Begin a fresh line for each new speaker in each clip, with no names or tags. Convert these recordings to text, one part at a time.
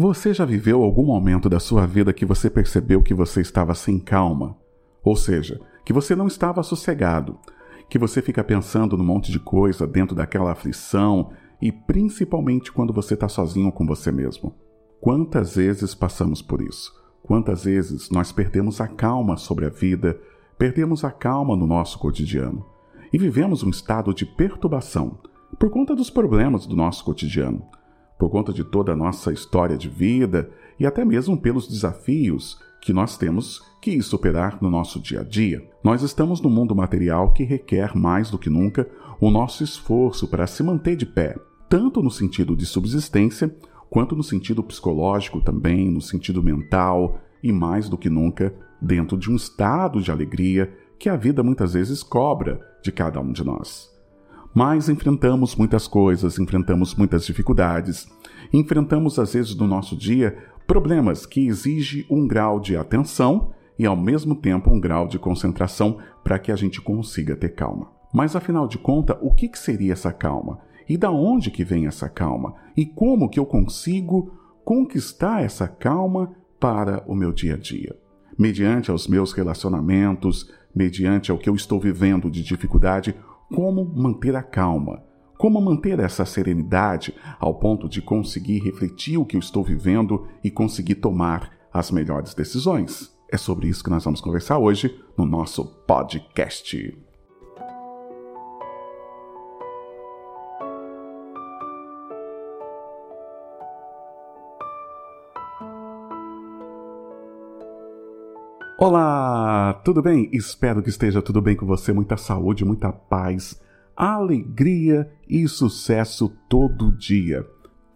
Você já viveu algum momento da sua vida que você percebeu que você estava sem calma? Ou seja, que você não estava sossegado, que você fica pensando num monte de coisa dentro daquela aflição e principalmente quando você está sozinho com você mesmo. Quantas vezes passamos por isso? Quantas vezes nós perdemos a calma sobre a vida, perdemos a calma no nosso cotidiano e vivemos um estado de perturbação por conta dos problemas do nosso cotidiano por conta de toda a nossa história de vida e até mesmo pelos desafios que nós temos que superar no nosso dia a dia. Nós estamos num mundo material que requer mais do que nunca o nosso esforço para se manter de pé, tanto no sentido de subsistência, quanto no sentido psicológico também, no sentido mental e mais do que nunca dentro de um estado de alegria que a vida muitas vezes cobra de cada um de nós. Mas enfrentamos muitas coisas, enfrentamos muitas dificuldades, enfrentamos às vezes no nosso dia problemas que exigem um grau de atenção e ao mesmo tempo um grau de concentração para que a gente consiga ter calma. Mas afinal de contas, o que, que seria essa calma? E da onde que vem essa calma? E como que eu consigo conquistar essa calma para o meu dia a dia? Mediante aos meus relacionamentos, mediante ao que eu estou vivendo de dificuldade, como manter a calma, como manter essa serenidade ao ponto de conseguir refletir o que eu estou vivendo e conseguir tomar as melhores decisões. É sobre isso que nós vamos conversar hoje no nosso podcast. Tudo bem? Espero que esteja tudo bem com você, muita saúde, muita paz, alegria e sucesso todo dia.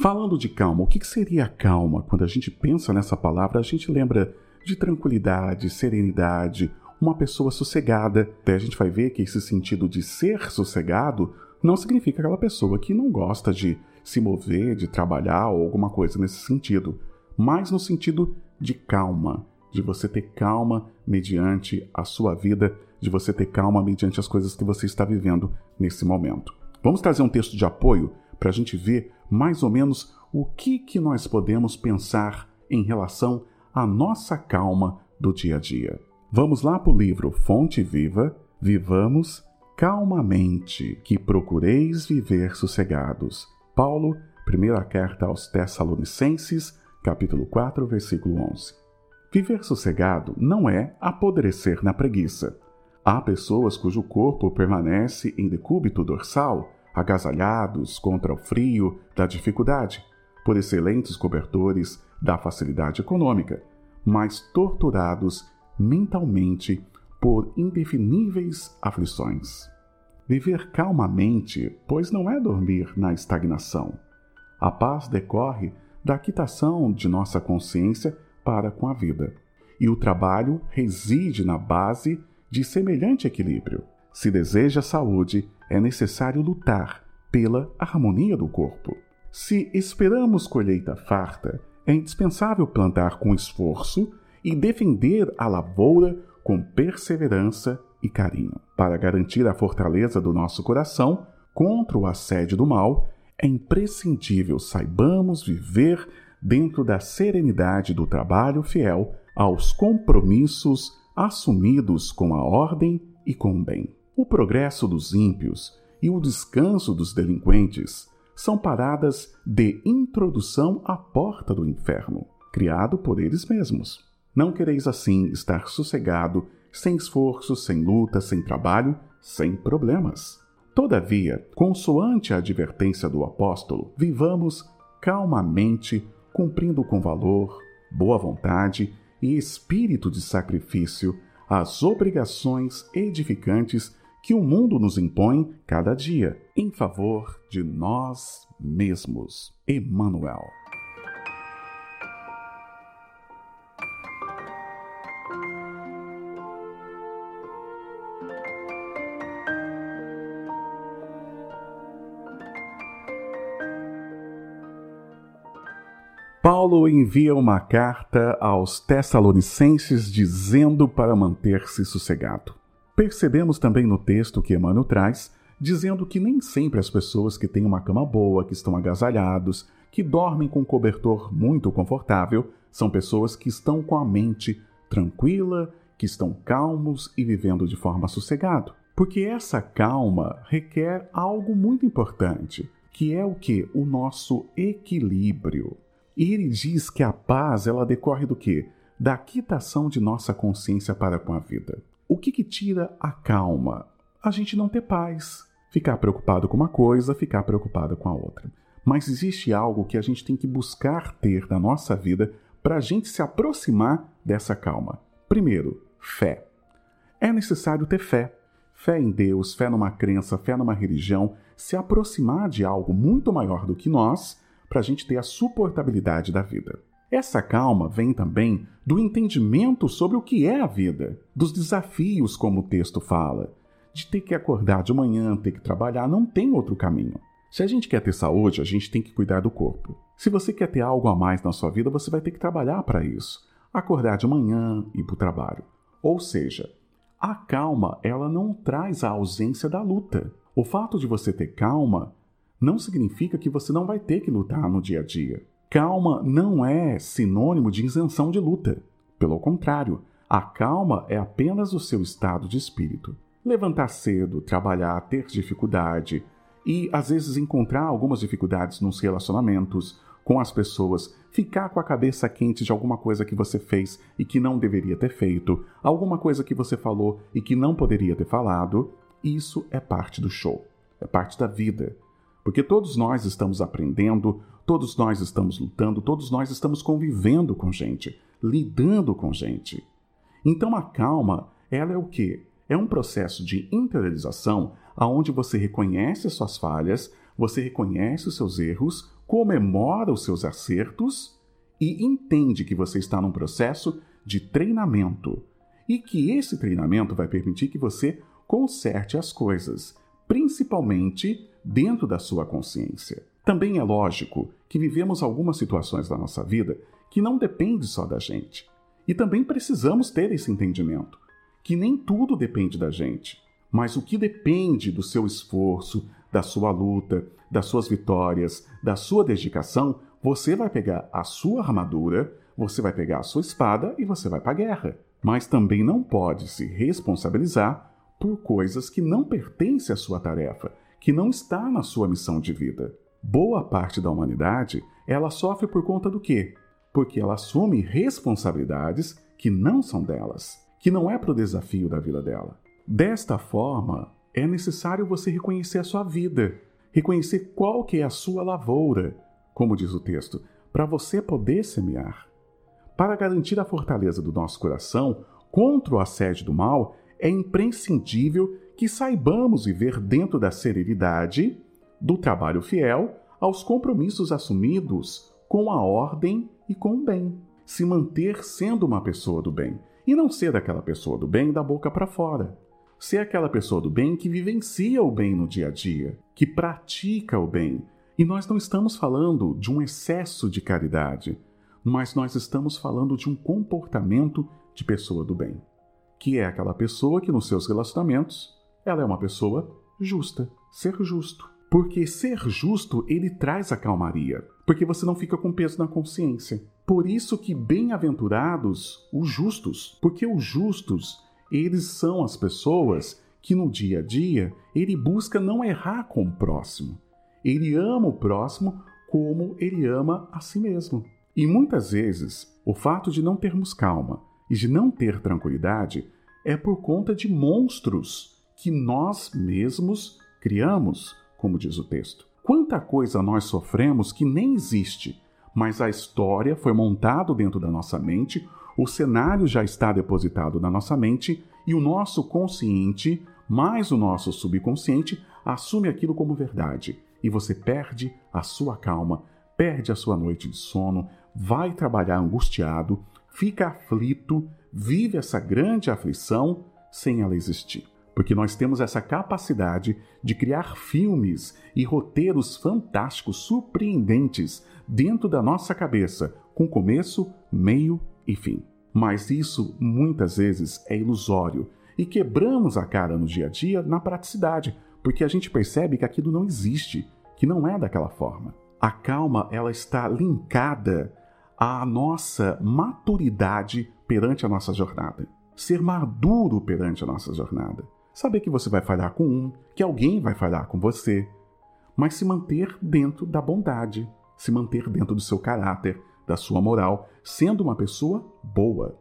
Falando de calma, o que seria calma? Quando a gente pensa nessa palavra, a gente lembra de tranquilidade, serenidade, uma pessoa sossegada. Até a gente vai ver que esse sentido de ser sossegado não significa aquela pessoa que não gosta de se mover, de trabalhar ou alguma coisa nesse sentido, mas no sentido de calma de você ter calma mediante a sua vida, de você ter calma mediante as coisas que você está vivendo nesse momento. Vamos trazer um texto de apoio para a gente ver mais ou menos o que, que nós podemos pensar em relação à nossa calma do dia a dia. Vamos lá para o livro Fonte Viva, Vivamos calmamente, que procureis viver sossegados. Paulo, primeira carta aos Tessalonicenses, capítulo 4, versículo 11. Viver sossegado não é apodrecer na preguiça. Há pessoas cujo corpo permanece em decúbito dorsal, agasalhados contra o frio da dificuldade, por excelentes cobertores da facilidade econômica, mas torturados mentalmente por indefiníveis aflições. Viver calmamente, pois não é dormir na estagnação. A paz decorre da quitação de nossa consciência para com a vida. E o trabalho reside na base de semelhante equilíbrio. Se deseja saúde, é necessário lutar pela harmonia do corpo. Se esperamos colheita farta, é indispensável plantar com esforço e defender a lavoura com perseverança e carinho. Para garantir a fortaleza do nosso coração contra o assédio do mal, é imprescindível saibamos viver dentro da serenidade do trabalho fiel aos compromissos assumidos com a ordem e com o bem. O progresso dos ímpios e o descanso dos delinquentes são paradas de introdução à porta do inferno, criado por eles mesmos. Não quereis assim estar sossegado, sem esforço, sem luta, sem trabalho, sem problemas. Todavia, consoante a advertência do apóstolo, vivamos calmamente cumprindo com valor, boa vontade e espírito de sacrifício as obrigações edificantes que o mundo nos impõe cada dia em favor de nós mesmos. Emmanuel. Paulo envia uma carta aos Tessalonicenses dizendo para manter-se sossegado. Percebemos também no texto que Emmanuel traz, dizendo que nem sempre as pessoas que têm uma cama boa, que estão agasalhados, que dormem com um cobertor muito confortável são pessoas que estão com a mente tranquila, que estão calmos e vivendo de forma sossegada. Porque essa calma requer algo muito importante, que é o que? O nosso equilíbrio. E ele diz que a paz ela decorre do que? Da quitação de nossa consciência para com a vida. O que, que tira a calma? A gente não ter paz. Ficar preocupado com uma coisa, ficar preocupado com a outra. Mas existe algo que a gente tem que buscar ter na nossa vida para a gente se aproximar dessa calma. Primeiro, fé. É necessário ter fé. Fé em Deus, fé numa crença, fé numa religião, se aproximar de algo muito maior do que nós para a gente ter a suportabilidade da vida. Essa calma vem também do entendimento sobre o que é a vida, dos desafios, como o texto fala, de ter que acordar de manhã, ter que trabalhar, não tem outro caminho. Se a gente quer ter saúde, a gente tem que cuidar do corpo. Se você quer ter algo a mais na sua vida, você vai ter que trabalhar para isso. Acordar de manhã e ir para o trabalho. Ou seja, a calma, ela não traz a ausência da luta. O fato de você ter calma não significa que você não vai ter que lutar no dia a dia. Calma não é sinônimo de isenção de luta. Pelo contrário, a calma é apenas o seu estado de espírito. Levantar cedo, trabalhar, ter dificuldade, e às vezes encontrar algumas dificuldades nos relacionamentos com as pessoas, ficar com a cabeça quente de alguma coisa que você fez e que não deveria ter feito, alguma coisa que você falou e que não poderia ter falado, isso é parte do show, é parte da vida. Porque todos nós estamos aprendendo, todos nós estamos lutando, todos nós estamos convivendo com gente, lidando com gente. Então a calma, ela é o quê? É um processo de interiorização aonde você reconhece as suas falhas, você reconhece os seus erros, comemora os seus acertos e entende que você está num processo de treinamento e que esse treinamento vai permitir que você conserte as coisas, principalmente dentro da sua consciência. Também é lógico que vivemos algumas situações da nossa vida que não dependem só da gente. E também precisamos ter esse entendimento, que nem tudo depende da gente. Mas o que depende do seu esforço, da sua luta, das suas vitórias, da sua dedicação, você vai pegar a sua armadura, você vai pegar a sua espada e você vai para a guerra. Mas também não pode se responsabilizar por coisas que não pertencem à sua tarefa, que não está na sua missão de vida. Boa parte da humanidade, ela sofre por conta do quê? Porque ela assume responsabilidades que não são delas, que não é para o desafio da vida dela. Desta forma, é necessário você reconhecer a sua vida, reconhecer qual que é a sua lavoura, como diz o texto, para você poder semear. Para garantir a fortaleza do nosso coração contra o assédio do mal, é imprescindível que saibamos viver dentro da serenidade, do trabalho fiel, aos compromissos assumidos com a ordem e com o bem. Se manter sendo uma pessoa do bem e não ser aquela pessoa do bem da boca para fora ser aquela pessoa do bem que vivencia o bem no dia a dia, que pratica o bem. E nós não estamos falando de um excesso de caridade, mas nós estamos falando de um comportamento de pessoa do bem, que é aquela pessoa que nos seus relacionamentos, ela é uma pessoa justa, ser justo. Porque ser justo, ele traz a calmaria, porque você não fica com peso na consciência. Por isso que bem-aventurados os justos, porque os justos eles são as pessoas que no dia a dia ele busca não errar com o próximo. Ele ama o próximo como ele ama a si mesmo. E muitas vezes, o fato de não termos calma e de não ter tranquilidade é por conta de monstros que nós mesmos criamos, como diz o texto. Quanta coisa nós sofremos que nem existe, mas a história foi montada dentro da nossa mente o cenário já está depositado na nossa mente e o nosso consciente, mais o nosso subconsciente, assume aquilo como verdade. E você perde a sua calma, perde a sua noite de sono, vai trabalhar angustiado, fica aflito, vive essa grande aflição sem ela existir. Porque nós temos essa capacidade de criar filmes e roteiros fantásticos, surpreendentes, dentro da nossa cabeça, com começo, meio e fim. Mas isso muitas vezes é ilusório e quebramos a cara no dia a dia na praticidade, porque a gente percebe que aquilo não existe, que não é daquela forma. A calma, ela está linkada à nossa maturidade perante a nossa jornada. Ser maduro perante a nossa jornada. Saber que você vai falhar com um, que alguém vai falhar com você, mas se manter dentro da bondade, se manter dentro do seu caráter, da sua moral, sendo uma pessoa boa.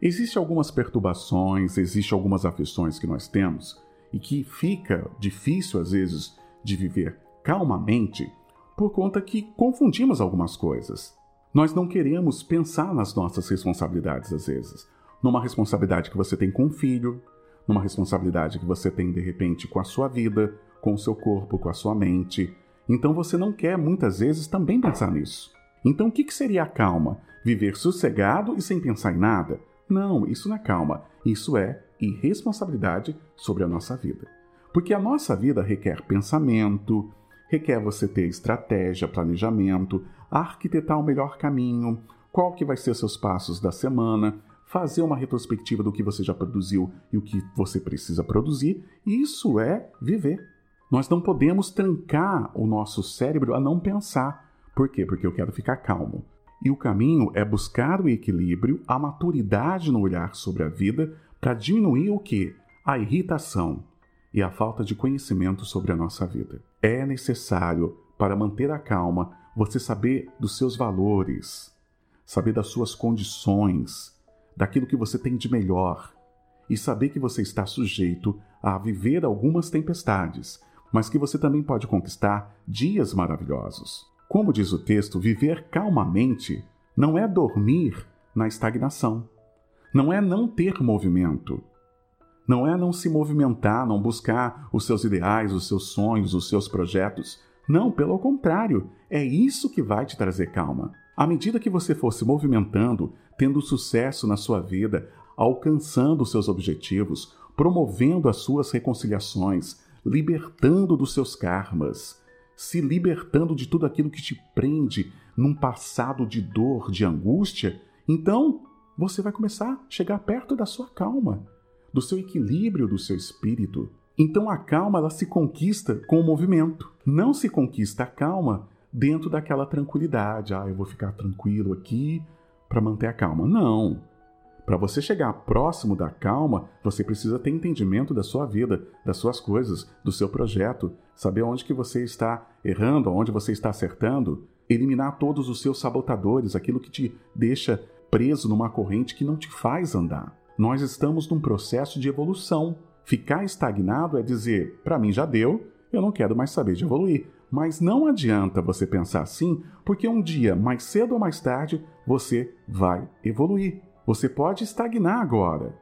Existem algumas perturbações, existem algumas aflições que nós temos e que fica difícil às vezes de viver calmamente por conta que confundimos algumas coisas. Nós não queremos pensar nas nossas responsabilidades às vezes. Numa responsabilidade que você tem com um filho, numa responsabilidade que você tem de repente com a sua vida, com o seu corpo, com a sua mente. Então você não quer muitas vezes também pensar nisso. Então o que seria a calma? Viver sossegado e sem pensar em nada? Não, isso não é calma. Isso é irresponsabilidade sobre a nossa vida. Porque a nossa vida requer pensamento, requer você ter estratégia, planejamento, arquitetar o melhor caminho, qual que vai ser seus passos da semana, fazer uma retrospectiva do que você já produziu e o que você precisa produzir. Isso é viver. Nós não podemos trancar o nosso cérebro a não pensar. Por quê? Porque eu quero ficar calmo. E o caminho é buscar o equilíbrio, a maturidade no olhar sobre a vida para diminuir o que? A irritação e a falta de conhecimento sobre a nossa vida. É necessário, para manter a calma, você saber dos seus valores, saber das suas condições, daquilo que você tem de melhor e saber que você está sujeito a viver algumas tempestades, mas que você também pode conquistar dias maravilhosos. Como diz o texto, viver calmamente não é dormir na estagnação, não é não ter movimento, não é não se movimentar, não buscar os seus ideais, os seus sonhos, os seus projetos. Não, pelo contrário, é isso que vai te trazer calma. À medida que você for se movimentando, tendo sucesso na sua vida, alcançando seus objetivos, promovendo as suas reconciliações, libertando dos seus karmas, se libertando de tudo aquilo que te prende num passado de dor, de angústia, então você vai começar a chegar perto da sua calma, do seu equilíbrio do seu espírito. Então a calma ela se conquista com o movimento. Não se conquista a calma dentro daquela tranquilidade. Ah, eu vou ficar tranquilo aqui para manter a calma. Não. Para você chegar próximo da calma, você precisa ter entendimento da sua vida, das suas coisas, do seu projeto, saber onde que você está errando, onde você está acertando, eliminar todos os seus sabotadores, aquilo que te deixa preso numa corrente que não te faz andar. Nós estamos num processo de evolução. Ficar estagnado é dizer, para mim já deu, eu não quero mais saber de evoluir. Mas não adianta você pensar assim, porque um dia, mais cedo ou mais tarde, você vai evoluir. Você pode estagnar agora.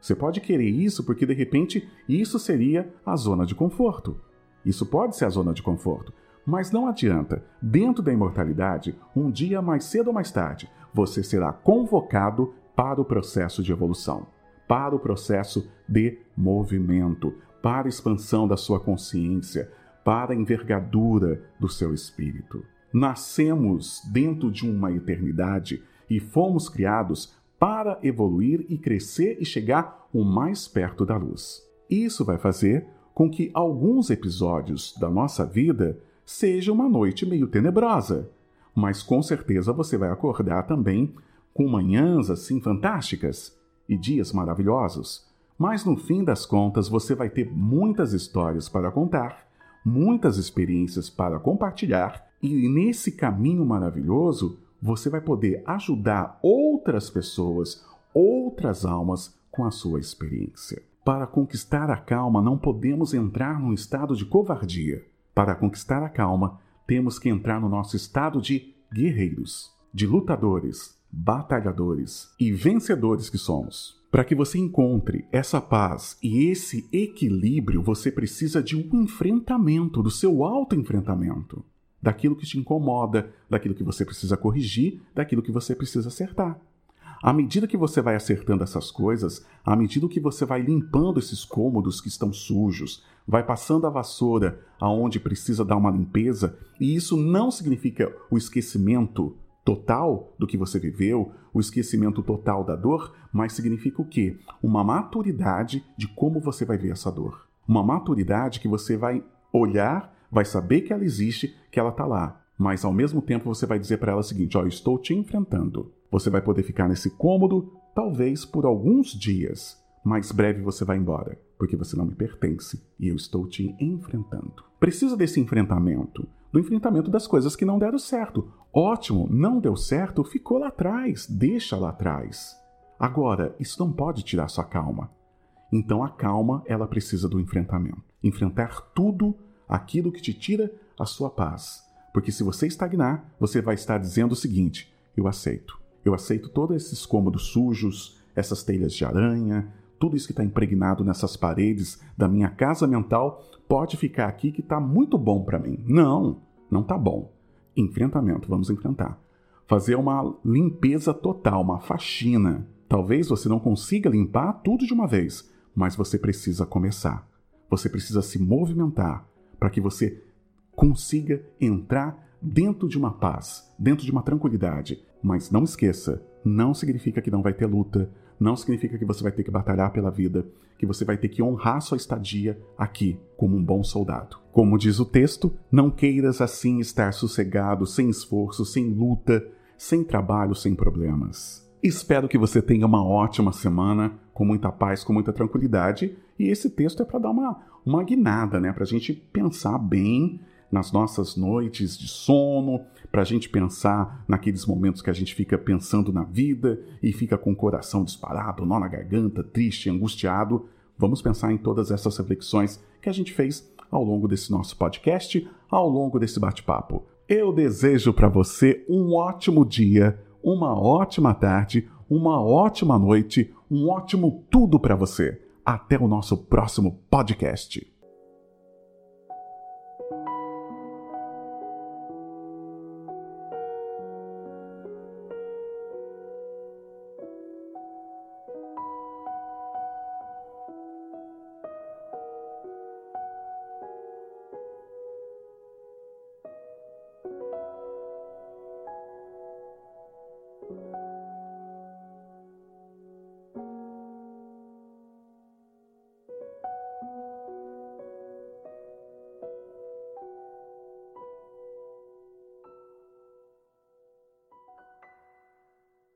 Você pode querer isso porque de repente isso seria a zona de conforto. Isso pode ser a zona de conforto. Mas não adianta. Dentro da imortalidade, um dia mais cedo ou mais tarde, você será convocado para o processo de evolução, para o processo de movimento, para a expansão da sua consciência, para a envergadura do seu espírito. Nascemos dentro de uma eternidade e fomos criados para evoluir e crescer e chegar o mais perto da luz. Isso vai fazer com que alguns episódios da nossa vida seja uma noite meio tenebrosa, mas com certeza você vai acordar também com manhãs assim fantásticas e dias maravilhosos. Mas no fim das contas você vai ter muitas histórias para contar, muitas experiências para compartilhar, e nesse caminho maravilhoso você vai poder ajudar outras pessoas, outras almas com a sua experiência. Para conquistar a calma, não podemos entrar num estado de covardia. Para conquistar a calma, temos que entrar no nosso estado de guerreiros, de lutadores, batalhadores e vencedores que somos. Para que você encontre essa paz e esse equilíbrio, você precisa de um enfrentamento, do seu auto-enfrentamento daquilo que te incomoda, daquilo que você precisa corrigir, daquilo que você precisa acertar. À medida que você vai acertando essas coisas, à medida que você vai limpando esses cômodos que estão sujos, vai passando a vassoura aonde precisa dar uma limpeza, e isso não significa o esquecimento total do que você viveu, o esquecimento total da dor, mas significa o quê? Uma maturidade de como você vai ver essa dor. Uma maturidade que você vai olhar vai saber que ela existe, que ela está lá, mas ao mesmo tempo você vai dizer para ela o seguinte: Ó, estou te enfrentando. Você vai poder ficar nesse cômodo, talvez por alguns dias. Mais breve você vai embora, porque você não me pertence e eu estou te enfrentando. Precisa desse enfrentamento, do enfrentamento das coisas que não deram certo. Ótimo, não deu certo, ficou lá atrás, deixa lá atrás. Agora, isso não pode tirar sua calma. Então a calma, ela precisa do enfrentamento. Enfrentar tudo aquilo que te tira a sua paz. Porque se você estagnar, você vai estar dizendo o seguinte: eu aceito. Eu aceito todos esses cômodos sujos, essas telhas de aranha, tudo isso que está impregnado nessas paredes da minha casa mental pode ficar aqui que está muito bom para mim. Não, não está bom. Enfrentamento, vamos enfrentar. Fazer uma limpeza total, uma faxina. Talvez você não consiga limpar tudo de uma vez, mas você precisa começar. Você precisa se movimentar para que você consiga entrar dentro de uma paz, dentro de uma tranquilidade. Mas não esqueça, não significa que não vai ter luta, não significa que você vai ter que batalhar pela vida, que você vai ter que honrar sua estadia aqui como um bom soldado. Como diz o texto, não queiras assim estar sossegado, sem esforço, sem luta, sem trabalho, sem problemas. Espero que você tenha uma ótima semana, com muita paz, com muita tranquilidade. E esse texto é para dar uma, uma guinada, né? Para a gente pensar bem nas nossas noites de sono, para a gente pensar naqueles momentos que a gente fica pensando na vida e fica com o coração disparado, nó na garganta, triste, angustiado. Vamos pensar em todas essas reflexões que a gente fez ao longo desse nosso podcast, ao longo desse bate-papo. Eu desejo para você um ótimo dia, uma ótima tarde, uma ótima noite, um ótimo tudo para você. Até o nosso próximo podcast.